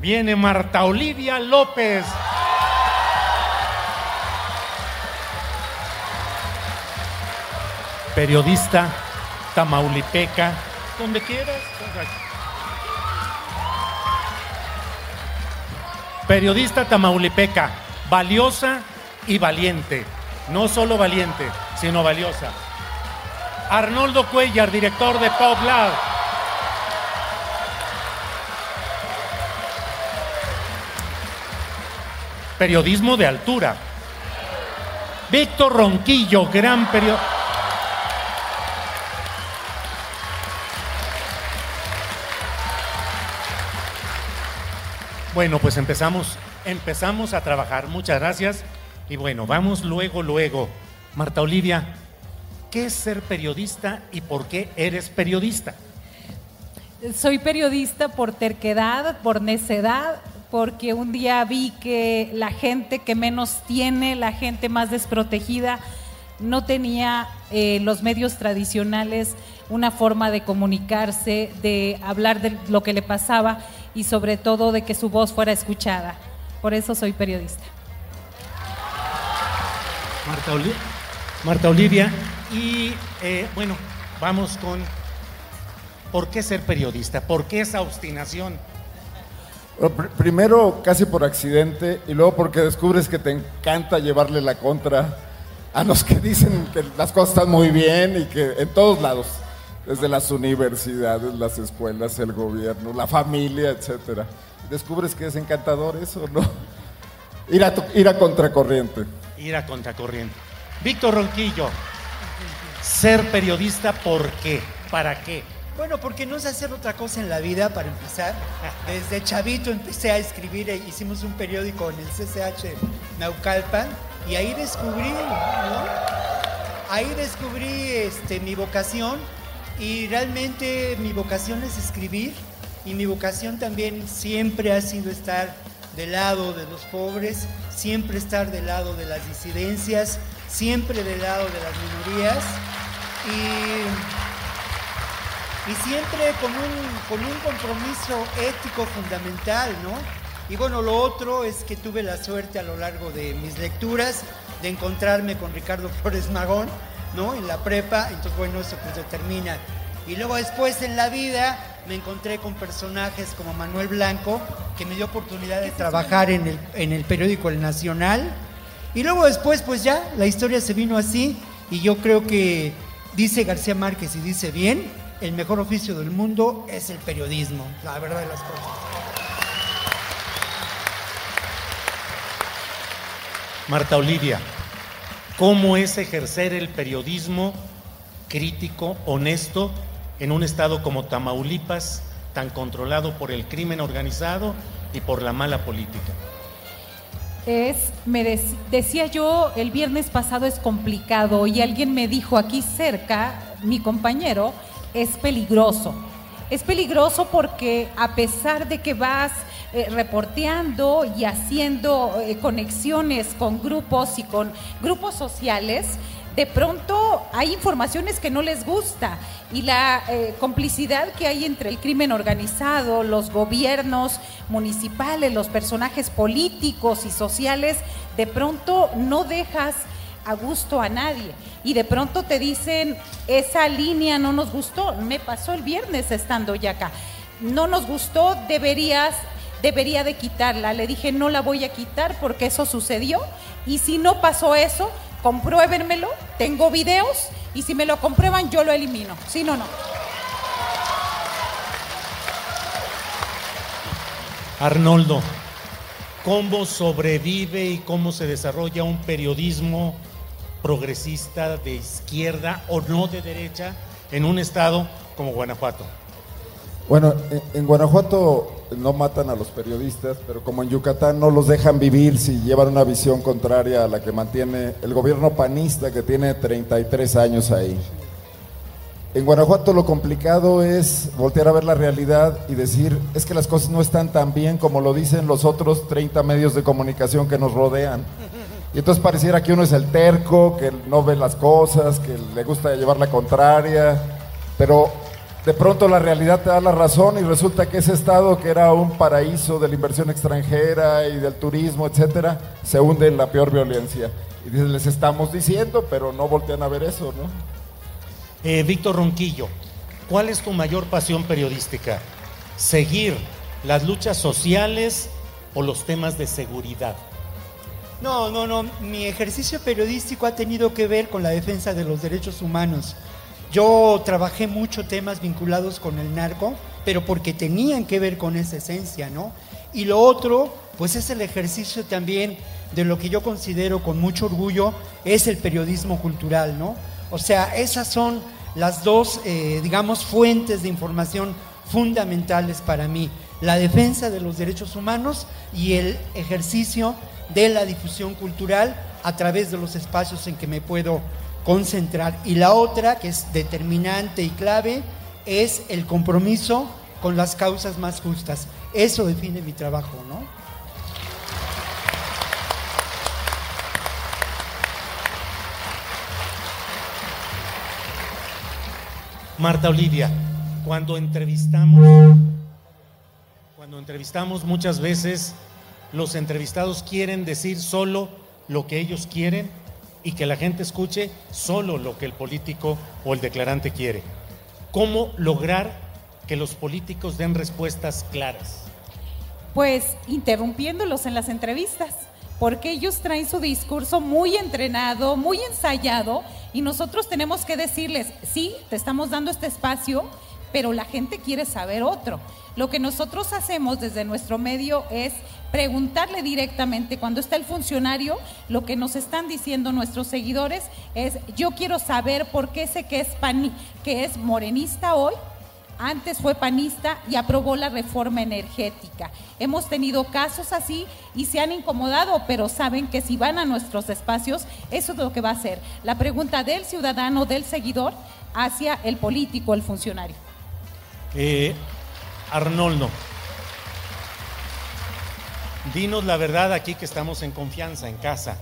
Viene Marta Olivia López. Periodista, tamaulipeca, donde quieras. Periodista tamaulipeca, valiosa y valiente. No solo valiente, sino valiosa. Arnoldo Cuellar, director de Pop Lab. Periodismo de altura. Víctor Ronquillo, gran periodista. Bueno, pues empezamos, empezamos a trabajar. Muchas gracias. Y bueno, vamos luego, luego. Marta Olivia, ¿qué es ser periodista y por qué eres periodista? Soy periodista por terquedad, por necedad, porque un día vi que la gente que menos tiene, la gente más desprotegida, no tenía eh, los medios tradicionales una forma de comunicarse, de hablar de lo que le pasaba y sobre todo de que su voz fuera escuchada. Por eso soy periodista. Marta, Marta Olivia y eh, bueno, vamos con ¿por qué ser periodista? ¿Por qué esa obstinación? Primero casi por accidente y luego porque descubres que te encanta llevarle la contra a los que dicen que las cosas están muy bien y que en todos lados, desde las universidades, las escuelas, el gobierno, la familia, etcétera. Descubres que es encantador eso, ¿no? Ir a, ir a contracorriente. Ir a contracorriente. Víctor Ronquillo, ser periodista, ¿por qué? ¿Para qué? Bueno, porque no sé hacer otra cosa en la vida para empezar. Desde chavito empecé a escribir, e hicimos un periódico en el CCH Naucalpan y ahí descubrí, ¿no? Ahí descubrí este, mi vocación y realmente mi vocación es escribir y mi vocación también siempre ha sido estar del lado de los pobres, siempre estar del lado de las disidencias, siempre del lado de las minorías y y siempre con un, con un compromiso ético fundamental, ¿no? Y bueno, lo otro es que tuve la suerte a lo largo de mis lecturas de encontrarme con Ricardo Flores Magón, ¿no? En la prepa, entonces bueno, eso pues determina. Y luego después en la vida me encontré con personajes como Manuel Blanco, que me dio oportunidad de trabajar en el, en el periódico El Nacional. Y luego después, pues ya, la historia se vino así, y yo creo que dice García Márquez y dice bien, el mejor oficio del mundo es el periodismo, la verdad de las cosas. Marta Olivia, ¿cómo es ejercer el periodismo crítico, honesto, en un estado como Tamaulipas, tan controlado por el crimen organizado y por la mala política? Es, me decía yo, el viernes pasado es complicado y alguien me dijo aquí cerca, mi compañero, es peligroso. Es peligroso porque a pesar de que vas eh, reporteando y haciendo eh, conexiones con grupos y con grupos sociales, de pronto hay informaciones que no les gusta y la eh, complicidad que hay entre el crimen organizado, los gobiernos municipales, los personajes políticos y sociales, de pronto no dejas a gusto a nadie. Y de pronto te dicen, esa línea no nos gustó. Me pasó el viernes estando ya acá. No nos gustó, deberías, debería de quitarla. Le dije, no la voy a quitar porque eso sucedió. Y si no pasó eso, compruébenmelo. Tengo videos y si me lo comprueban, yo lo elimino. Si no, no. Arnoldo, ¿cómo sobrevive y cómo se desarrolla un periodismo progresista de izquierda o no de derecha en un estado como Guanajuato? Bueno, en, Guanajuato no matan a los periodistas, pero como en Yucatán no los dejan vivir si llevan una visión contraria a la que mantiene el gobierno panista que tiene 33 años ahí. En Guanajuato lo complicado es voltear a ver la realidad y decir, es que las cosas no están tan bien como lo dicen los otros 30 medios de comunicación que nos rodean. Y entonces pareciera que uno es el terco, que no ve las cosas, que le gusta llevar la contraria, pero de pronto la realidad te da la razón y resulta que ese estado que era un paraíso de la inversión extranjera y del turismo, etcétera, se hunde en la peor violencia. Y les estamos diciendo, pero no voltean a ver eso, ¿no? Eh, Víctor Ronquillo, ¿cuál es tu mayor pasión periodística? ¿Seguir las luchas sociales o los temas de seguridad? No, no, no. Mi ejercicio periodístico ha tenido que ver con la defensa de los derechos humanos. Yo trabajé mucho temas vinculados con el narco, pero porque tenían que ver con esa esencia, ¿no? Y lo otro, pues es el ejercicio también de lo que yo considero con mucho orgullo, es el periodismo cultural, ¿no? O sea, esas son las dos, eh, digamos, fuentes de información fundamentales para mí. La defensa de los derechos humanos y el ejercicio de la difusión cultural a través de los espacios en que me puedo concentrar. Y la otra, que es determinante y clave, es el compromiso con las causas más justas. Eso define mi trabajo, ¿no? Marta Olivia, cuando entrevistamos, cuando entrevistamos muchas veces los entrevistados quieren decir solo lo que ellos quieren y que la gente escuche solo lo que el político o el declarante quiere. ¿Cómo lograr que los políticos den respuestas claras? Pues interrumpiéndolos en las entrevistas, porque ellos traen su discurso muy entrenado, muy ensayado, y nosotros tenemos que decirles, sí, te estamos dando este espacio, pero la gente quiere saber otro. Lo que nosotros hacemos desde nuestro medio es preguntarle directamente cuando está el funcionario, lo que nos están diciendo nuestros seguidores es, yo quiero saber por qué sé que es, que es morenista hoy, antes fue panista y aprobó la reforma energética. Hemos tenido casos así y se han incomodado, pero saben que si van a nuestros espacios, eso es lo que va a hacer. La pregunta del ciudadano, del seguidor, hacia el político, el funcionario. Eh, Arnoldo, dinos la verdad aquí que estamos en confianza, en casa.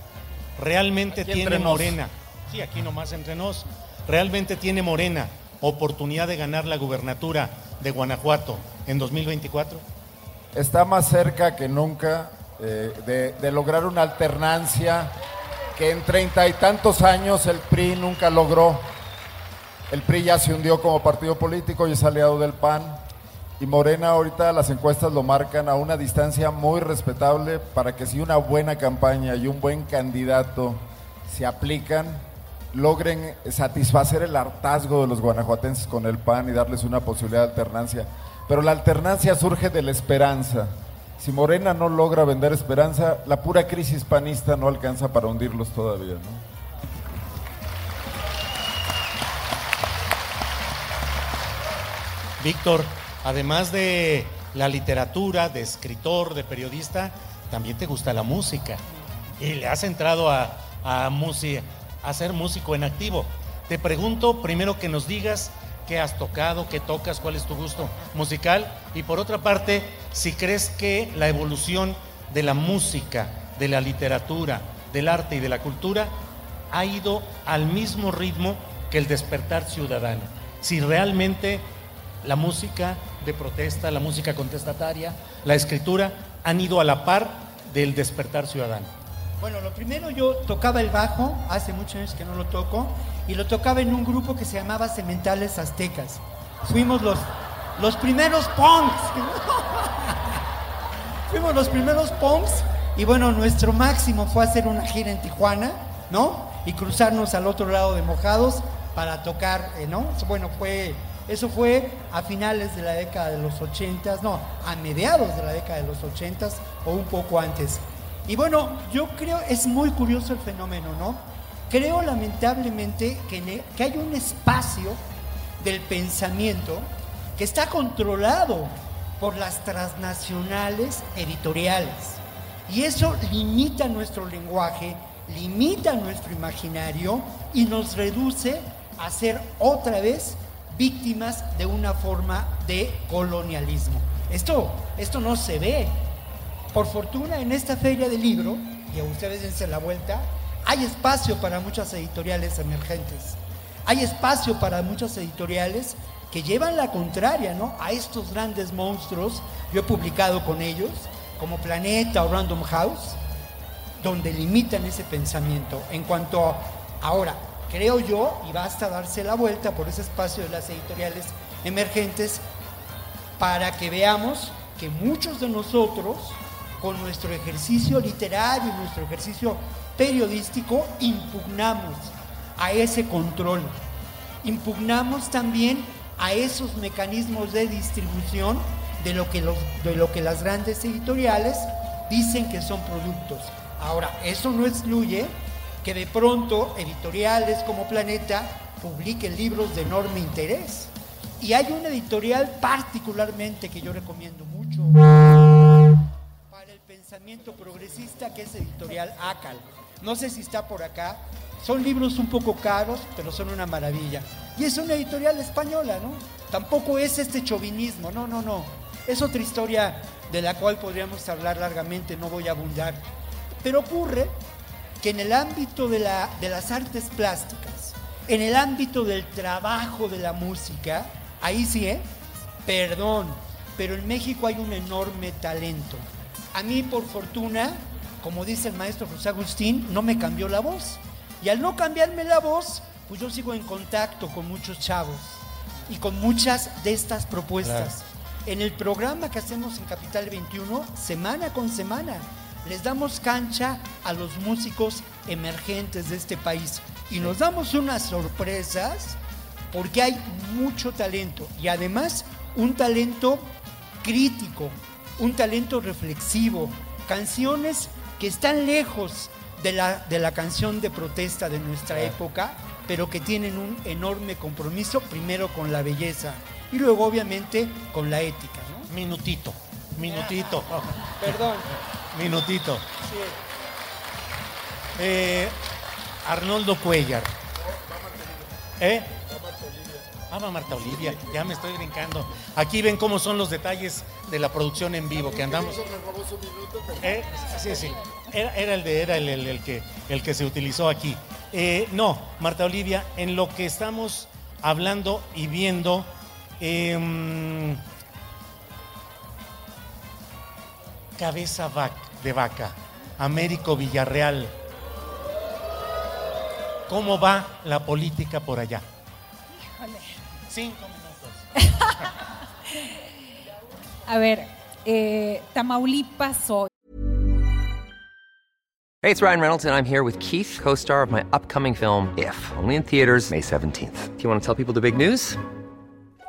¿Realmente tiene Morena? Sí, aquí nomás entre nos. ¿Realmente tiene Morena oportunidad de ganar la gubernatura de Guanajuato en 2024? Está más cerca que nunca eh, de, lograr una alternancia que en treinta y tantos años el PRI nunca logró. El PRI ya se hundió como partido político y es aliado del PAN. Y Morena ahorita las encuestas lo marcan a una distancia muy respetable para que si una buena campaña y un buen candidato se aplican, logren satisfacer el hartazgo de los guanajuatenses con el PAN y darles una posibilidad de alternancia. Pero la alternancia surge de la esperanza. Si Morena no logra vender esperanza, la pura crisis panista no alcanza para hundirlos todavía. Víctor, además de la literatura, de escritor, de periodista, también te gusta la música. Y le has entrado a, a, a ser músico en activo. Te pregunto primero que nos digas qué has tocado, qué tocas, cuál es tu gusto musical. Y por otra parte, si crees que la evolución de la música, de la literatura, del arte y de la cultura ha ido al mismo ritmo que el despertar ciudadano. Si realmente la música de protesta, la música contestataria, la escritura han ido a la par del despertar ciudadano. Bueno, lo primero yo tocaba el bajo, hace muchos años que no lo toco, y lo tocaba en un grupo que se llamaba Cementales Aztecas. Fuimos los, los primeros punks. Fuimos los primeros punks y bueno, nuestro máximo fue hacer una gira en Tijuana, ¿no? Y cruzarnos al otro lado de Mojados para tocar, eh, ¿no? Bueno, fue, eso fue a finales de la década de los ochentas, no, a mediados de la década de los ochentas o un poco antes. Y bueno, yo creo, es muy curioso el fenómeno, ¿no? Creo lamentablemente que, que hay un espacio del pensamiento que está controlado por las transnacionales editoriales. Y eso limita nuestro lenguaje, limita nuestro imaginario y nos reduce a ser otra vez víctimas de una forma de colonialismo. Esto, esto no se ve. Por fortuna en esta feria del libro, y a ustedes dense la vuelta, hay espacio para muchas editoriales emergentes. Hay espacio para muchas editoriales que llevan la contraria ¿no? a estos grandes monstruos. Yo he publicado con ellos, como Planeta o Random House, donde limitan ese pensamiento. En cuanto a, ahora, creo yo, y basta darse la vuelta por ese espacio de las editoriales emergentes, para que veamos que muchos de nosotros, con nuestro ejercicio literario y nuestro ejercicio periodístico, impugnamos a ese control. Impugnamos también a esos mecanismos de distribución de lo que, de lo que las grandes editoriales dicen que son productos. Ahora, eso no excluye que de pronto editoriales como Planeta publiquen libros de enorme interés. Y hay una editorial particularmente que yo recomiendo mucho para el pensamiento progresista que es editorial ACAL. No sé si está por acá. Son libros un poco caros, pero son una maravilla. Y es una editorial española, ¿no? Tampoco es este chauvinismo, no, no, no. Es otra historia de la cual podríamos hablar largamente, no voy a abundar. Pero ocurre que en el ámbito de, la, de las artes plásticas, en el ámbito del trabajo de la música, ahí sí, ¿eh? Perdón, pero en México hay un enorme talento. A mí, por fortuna, como dice el maestro José Agustín, no me cambió la voz. Y al no cambiarme la voz, pues yo sigo en contacto con muchos chavos y con muchas de estas propuestas. En el programa que hacemos en Capital 21, semana con semana, les damos cancha a los músicos emergentes de este país y nos damos unas sorpresas porque hay mucho talento y además un talento crítico, un talento reflexivo, canciones que están lejos de la, de la canción de protesta de nuestra época, pero que tienen un enorme compromiso, primero con la belleza y luego obviamente con la ética. ¿no? Minutito, minutito. Perdón. Minutito. Eh, Arnoldo Cuellar. ¿Eh? Ama Marta Olivia, ya me estoy brincando. Aquí ven cómo son los detalles de la producción en vivo que andamos. ¿Eh? Sí, sí. Era, el de, era el, que, el que se utilizó aquí. Eh, no, Marta Olivia, en lo que estamos hablando y viendo, em, cabeza de vaca, Américo Villarreal. ¿Cómo va la política por allá? Híjole. Cinco minutos. A ver, eh, Tamaulipas hoy. Hey, it's Ryan Reynolds, and I'm here with Keith, co star of my upcoming film, If, only in theaters, May 17th. Do you want to tell people the big news?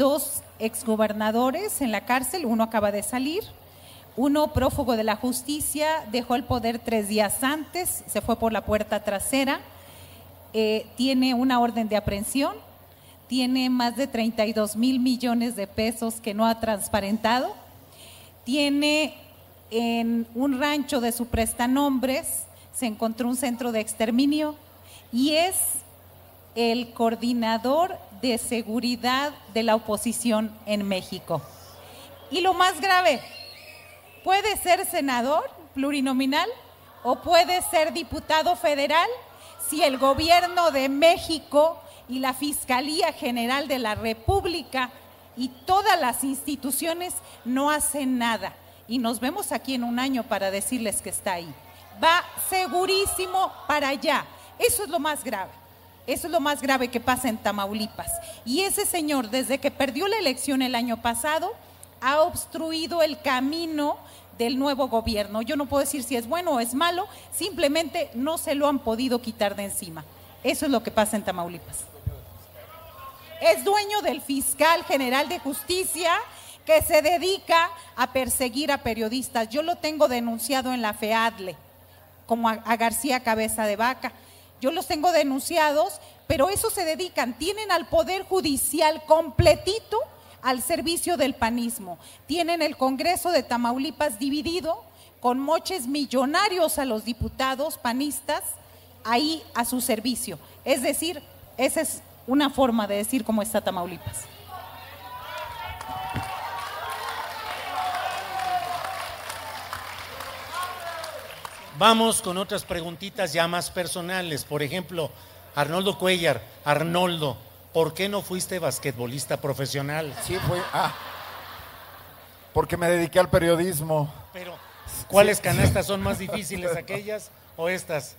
dos exgobernadores en la cárcel, uno acaba de salir, uno prófugo de la justicia, dejó el poder tres días antes, se fue por la puerta trasera, eh, tiene una orden de aprehensión, tiene más de 32 mil millones de pesos que no ha transparentado, tiene en un rancho de su prestanombres, se encontró un centro de exterminio y es el coordinador de seguridad de la oposición en México. Y lo más grave, puede ser senador plurinominal o puede ser diputado federal si el gobierno de México y la Fiscalía General de la República y todas las instituciones no hacen nada. Y nos vemos aquí en un año para decirles que está ahí. Va segurísimo para allá. Eso es lo más grave. Eso es lo más grave que pasa en Tamaulipas. Y ese señor, desde que perdió la elección el año pasado, ha obstruido el camino del nuevo gobierno. Yo no puedo decir si es bueno o es malo, simplemente no se lo han podido quitar de encima. Eso es lo que pasa en Tamaulipas. Es dueño del fiscal general de justicia que se dedica a perseguir a periodistas. Yo lo tengo denunciado en la FEADLE, como a, García Cabeza de Vaca. Yo los tengo denunciados, pero eso se dedican, tienen al Poder Judicial completito al servicio del panismo. Tienen el Congreso de Tamaulipas dividido con moches millonarios a los diputados panistas ahí a su servicio. Es decir, esa es una forma de decir cómo está Tamaulipas. Vamos con otras preguntitas ya más personales. Por ejemplo, Arnoldo Cuellar, Arnoldo, ¿por qué no fuiste basquetbolista profesional? Sí, fue. Ah, porque me dediqué al periodismo. Pero, ¿cuáles canastas son más difíciles, aquellas o estas?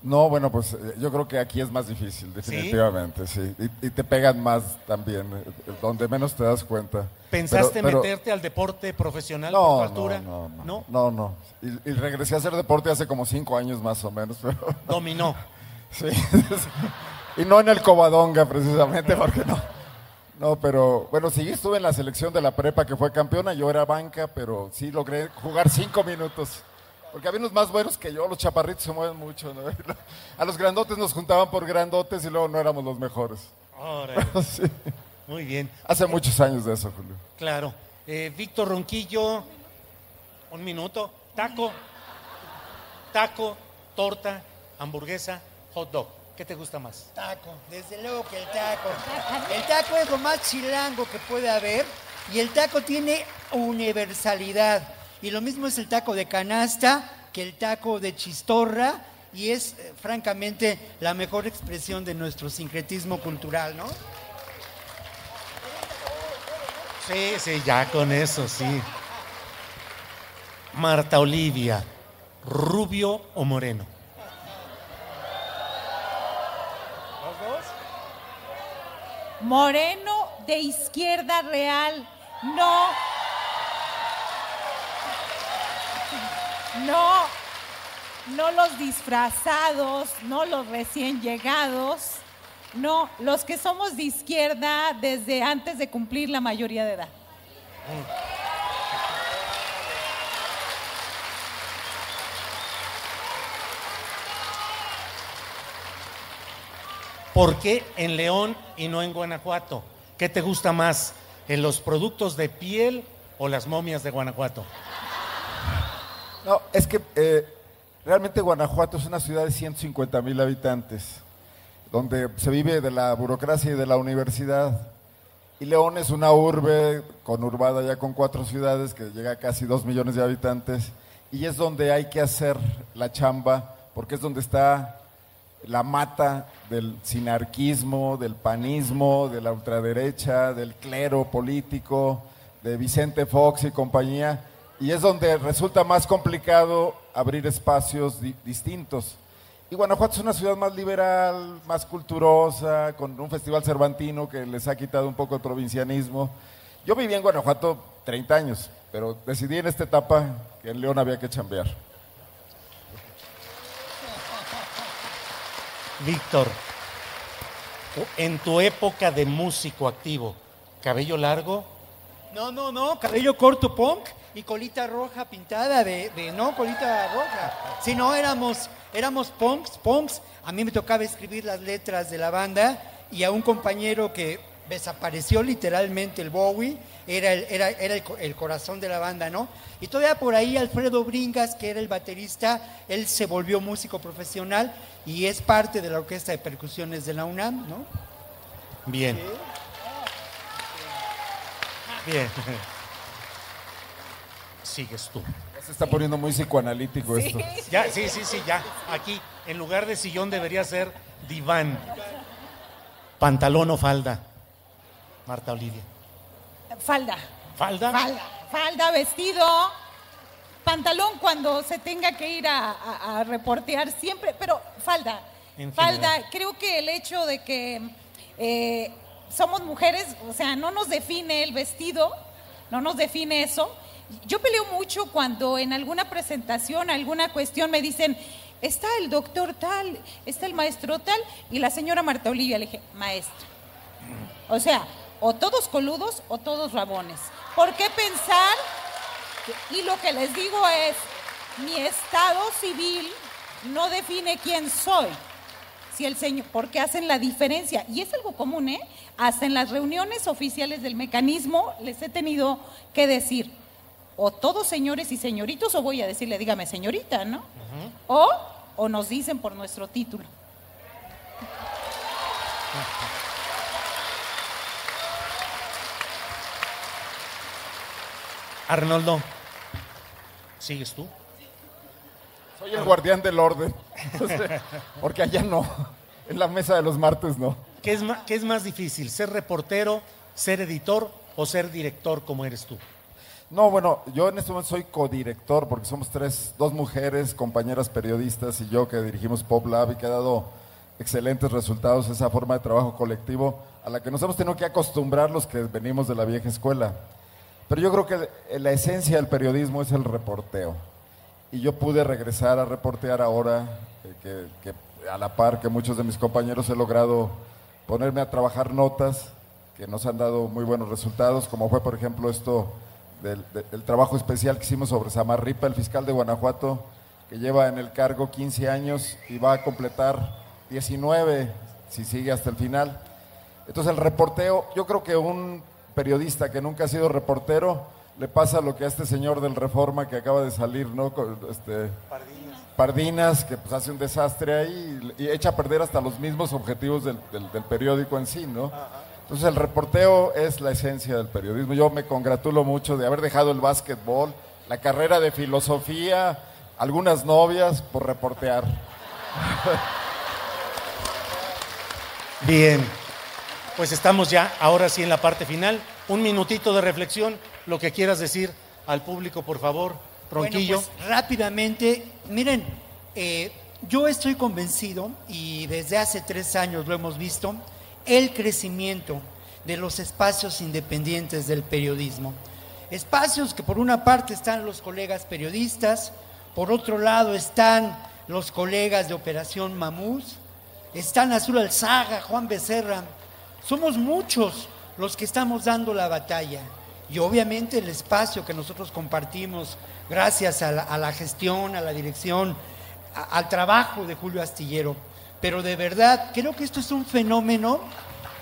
No, bueno, pues eh, yo creo que aquí es más difícil, definitivamente, sí. Y, y te pegan más también, eh, donde menos te das cuenta. ¿Pensaste Pero- pero- meterte al deporte profesional No, por no, altura? no, no, ¿No? no, no. Y, y regresé a hacer deporte hace como cinco años más o menos, pero Dominó. sí. y no en el Covadonga precisamente, porque no. No, pero bueno, sí estuve en la selección de la prepa que fue campeona, yo era banca, pero sí logré jugar cinco minutos. Porque había unos más buenos que yo, los chaparritos se mueven mucho. ¿no? A los grandotes nos juntaban por grandotes y luego no éramos los mejores. Sí. Muy bien, Hace muchos años de eso, Julio. claro. Eh, Víctor Ronquillo, un minuto. Taco, taco, torta, hamburguesa, hot dog. ¿Qué te gusta más? Taco, desde luego que el taco. El taco es lo más chilango que puede haber y el taco tiene universalidad. Y lo mismo es el taco de canasta que el taco de chistorra y es eh, francamente la mejor expresión de nuestro sincretismo cultural, ¿no? Sí, sí, ya con eso, sí. Marta Olivia, rubio o moreno. Moreno de izquierda real, no. No, no los disfrazados, no los recién llegados, no, los que somos de izquierda desde antes de cumplir la mayoría de edad. ¿Por qué en León y no en Guanajuato? ¿Qué te gusta más? ¿En los productos de piel o las momias de Guanajuato? No, es que eh, realmente Guanajuato es una ciudad de 150 mil habitantes, donde se vive de la burocracia y de la universidad. Y León es una urbe conurbada ya con cuatro ciudades que llega a casi dos millones de habitantes y es donde hay que hacer la chamba porque es donde está la mata del sinarquismo, del panismo, de la ultraderecha, del clero político, de Vicente Fox y compañía, y es donde resulta más complicado abrir espacios di- distintos. Y Guanajuato es una ciudad más liberal, más culturosa, con un festival cervantino que les ha quitado un poco el provincianismo. Yo viví en Guanajuato 30 años, pero decidí en esta etapa que en León había que chambear. Víctor, en tu época de músico activo, cabello largo, No, no, no, cabello corto punk y colita roja pintada de, de- no, colita roja. Si no, éramos, éramos punks, punks. A mí me tocaba escribir las letras de la banda y a un compañero que desapareció literalmente el Bowie, era el, era, era el, el corazón de la banda, ¿no? Y todavía por ahí Alfredo Bringas, que era el baterista, él se volvió músico profesional y es parte de la orquesta de percusiones de la UNAM, ¿no? bien. Bien. Sigues tú. Ya Se está poniendo muy psicoanalítico esto. Ya, sí, sí, sí, ya. Aquí, en lugar de sillón debería ser diván. Pantalón o falda. Marta Olivia. Falda. ¿Falda? Falda, falda, vestido, pantalón cuando se tenga que ir a, a- a reportear siempre, pero falda. En falda, general. creo que el hecho de que eh, somos mujeres, o sea, no nos define el vestido, no nos define eso. Yo peleo mucho cuando en alguna presentación, alguna cuestión me dicen, está el doctor tal, está el maestro tal, y la señora Marta Olivia le dije, maestra. O sea, o todos coludos o todos rabones. ¿Por qué pensar? Y lo que les digo es, mi estado civil no define quién soy. Si el señor, porque hacen la diferencia. Y es algo común, ¿eh? Hasta en las reuniones oficiales del mecanismo les he tenido que decir, o todos señores y señoritos, o voy a decirle, dígame señorita, ¿no? O, o nos dicen por nuestro título. Arnoldo. ¿Sigues tú? Soy el guardián del orden. Porque allá no. En la mesa de los martes no. ¿Qué es, qué es más difícil, ser reportero, ser editor o ser director como eres tú? No, bueno, yo en este momento soy codirector porque somos tres, dos mujeres, compañeras periodistas y yo que dirigimos Pop Lab y que ha dado excelentes resultados esa forma de trabajo colectivo a la que nos hemos tenido que acostumbrar los que venimos de la vieja escuela. Pero yo creo que la esencia del periodismo es el reporteo. Y yo pude regresar a reportear ahora, eh, que, que a la par que muchos de mis compañeros he logrado ponerme a trabajar notas que nos han dado muy buenos resultados, como fue por ejemplo esto del, de- del trabajo especial que hicimos sobre Samarripa, el fiscal de Guanajuato, que lleva en el cargo 15 años y va a completar 19 si sigue hasta el final. Entonces el reporteo, yo creo que un periodista que nunca ha sido reportero le pasa lo que a este señor del Reforma que acaba de salir, ¿no? Con, este, Pardinas, que pues hace un desastre ahí y, y echa a perder hasta los mismos objetivos del, del- del periódico en sí, ¿no? Entonces el reporteo es la esencia del periodismo. Yo me congratulo mucho de haber dejado el básquetbol, la carrera de filosofía, algunas novias por reportear. Bien, pues estamos ya ahora sí en la parte final. Un minutito de reflexión, lo que quieras decir al público, por favor. Ronquillo. Bueno, pues, rápidamente, miren, eh, yo estoy convencido, y desde hace tres años lo hemos visto, el crecimiento de los espacios independientes del periodismo. Espacios que por una parte están los colegas periodistas, por otro lado están los colegas de Operación Mamús, están Azul Alzaga, Juan Becerra. Somos muchos los que estamos dando la batalla. Y obviamente el espacio que nosotros compartimos, gracias a la, gestión, a la dirección, al trabajo de Julio Astillero. Pero de verdad, creo que esto es un fenómeno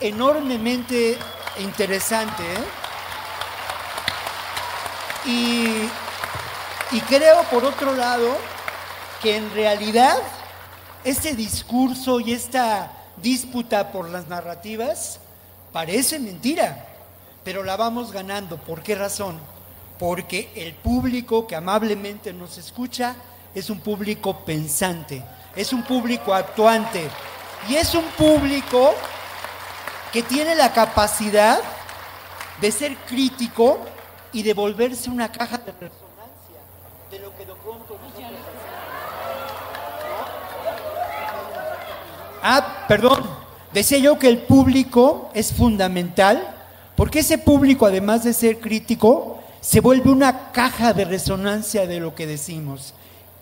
enormemente interesante. ¿eh? Y, y creo, por otro lado, que en realidad este discurso y esta disputa por las narrativas parece mentira, pero la vamos ganando. ¿Por qué razón? Porque el público que amablemente nos escucha es un público pensante, es un público actuante y es un público que tiene la capacidad de ser crítico y de volverse una caja de resonancia de lo que de pronto. Ah, perdón. Decía yo que el público es fundamental porque ese público, además de ser crítico, se vuelve una caja de resonancia de lo que decimos.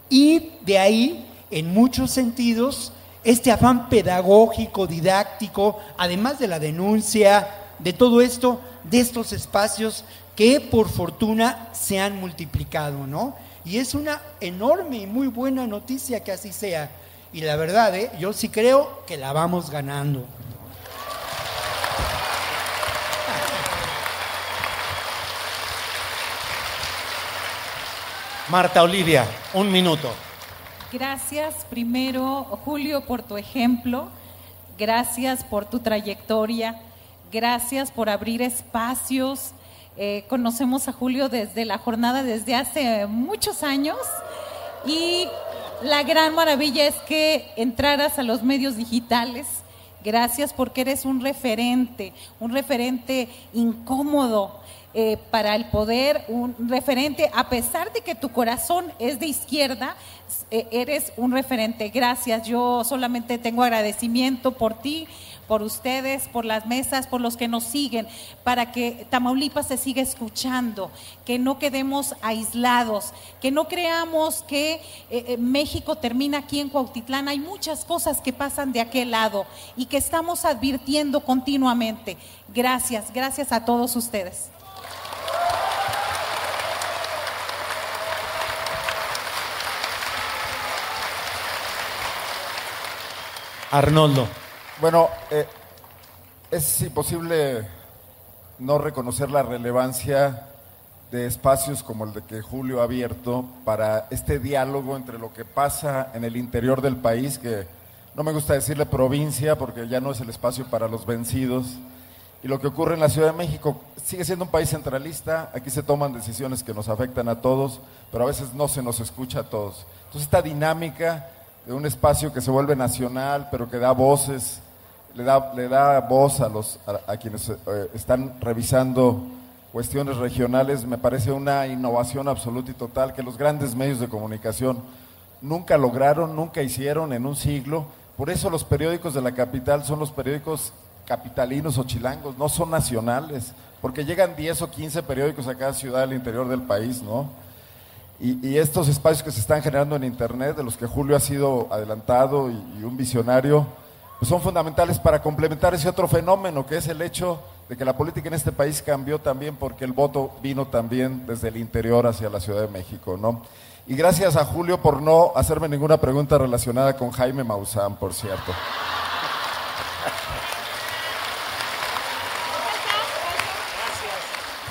Y de ahí, en muchos sentidos, este afán pedagógico, didáctico, además de la denuncia, de todo esto, de estos espacios que por fortuna se han multiplicado, ¿no? Y es una enorme y muy buena noticia que así sea. Y la verdad, ¿eh? yo sí creo que la vamos ganando. Marta Olivia, un minuto. Gracias primero, Julio, por tu ejemplo. Gracias por tu trayectoria. Gracias por abrir espacios. Eh, conocemos a Julio desde la jornada, desde hace muchos años. Y la gran maravilla es que entraras a los medios digitales. Gracias porque eres un referente, un referente incómodo, eh, para el poder, un referente, a pesar de que tu corazón es de izquierda, eh, eres un referente. Gracias, yo solamente tengo agradecimiento por ti, por ustedes, por las mesas, por los que nos siguen, para que Tamaulipas se siga escuchando, que no quedemos aislados, que no creamos que eh, México termina aquí en Cuautitlán. Hay muchas cosas que pasan de aquel lado y que estamos advirtiendo continuamente. Gracias, gracias a todos ustedes. Arnoldo. Bueno, eh, es imposible no reconocer la relevancia de espacios como el de que Julio ha abierto para este diálogo entre lo que pasa en el interior del país, que no me gusta decirle provincia porque ya no es el espacio para los vencidos, y lo que ocurre en la Ciudad de México. Sigue siendo un país centralista, aquí se toman decisiones que nos afectan a todos, pero a veces no se nos escucha a todos. Entonces esta dinámica de un espacio que se vuelve nacional, pero que da voces, le da, le da voz a, los, a, quienes eh, están revisando cuestiones regionales, me parece una innovación absoluta y total que los grandes medios de comunicación nunca lograron, nunca hicieron en un siglo. Por eso los periódicos de la capital son los periódicos capitalinos o chilangos, no son nacionales, porque llegan 10 o 15 periódicos a cada ciudad del interior del país, ¿no? Y, estos espacios que se están generando en Internet, de los que Julio ha sido adelantado y, un visionario, pues son fundamentales para complementar ese otro fenómeno, que es el hecho de que la política en este país cambió también porque el voto vino también desde el interior hacia la Ciudad de México, ¿no? Y gracias a Julio por no hacerme ninguna pregunta relacionada con Jaime Maussan, por cierto.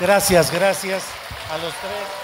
Gracias, gracias a los tres.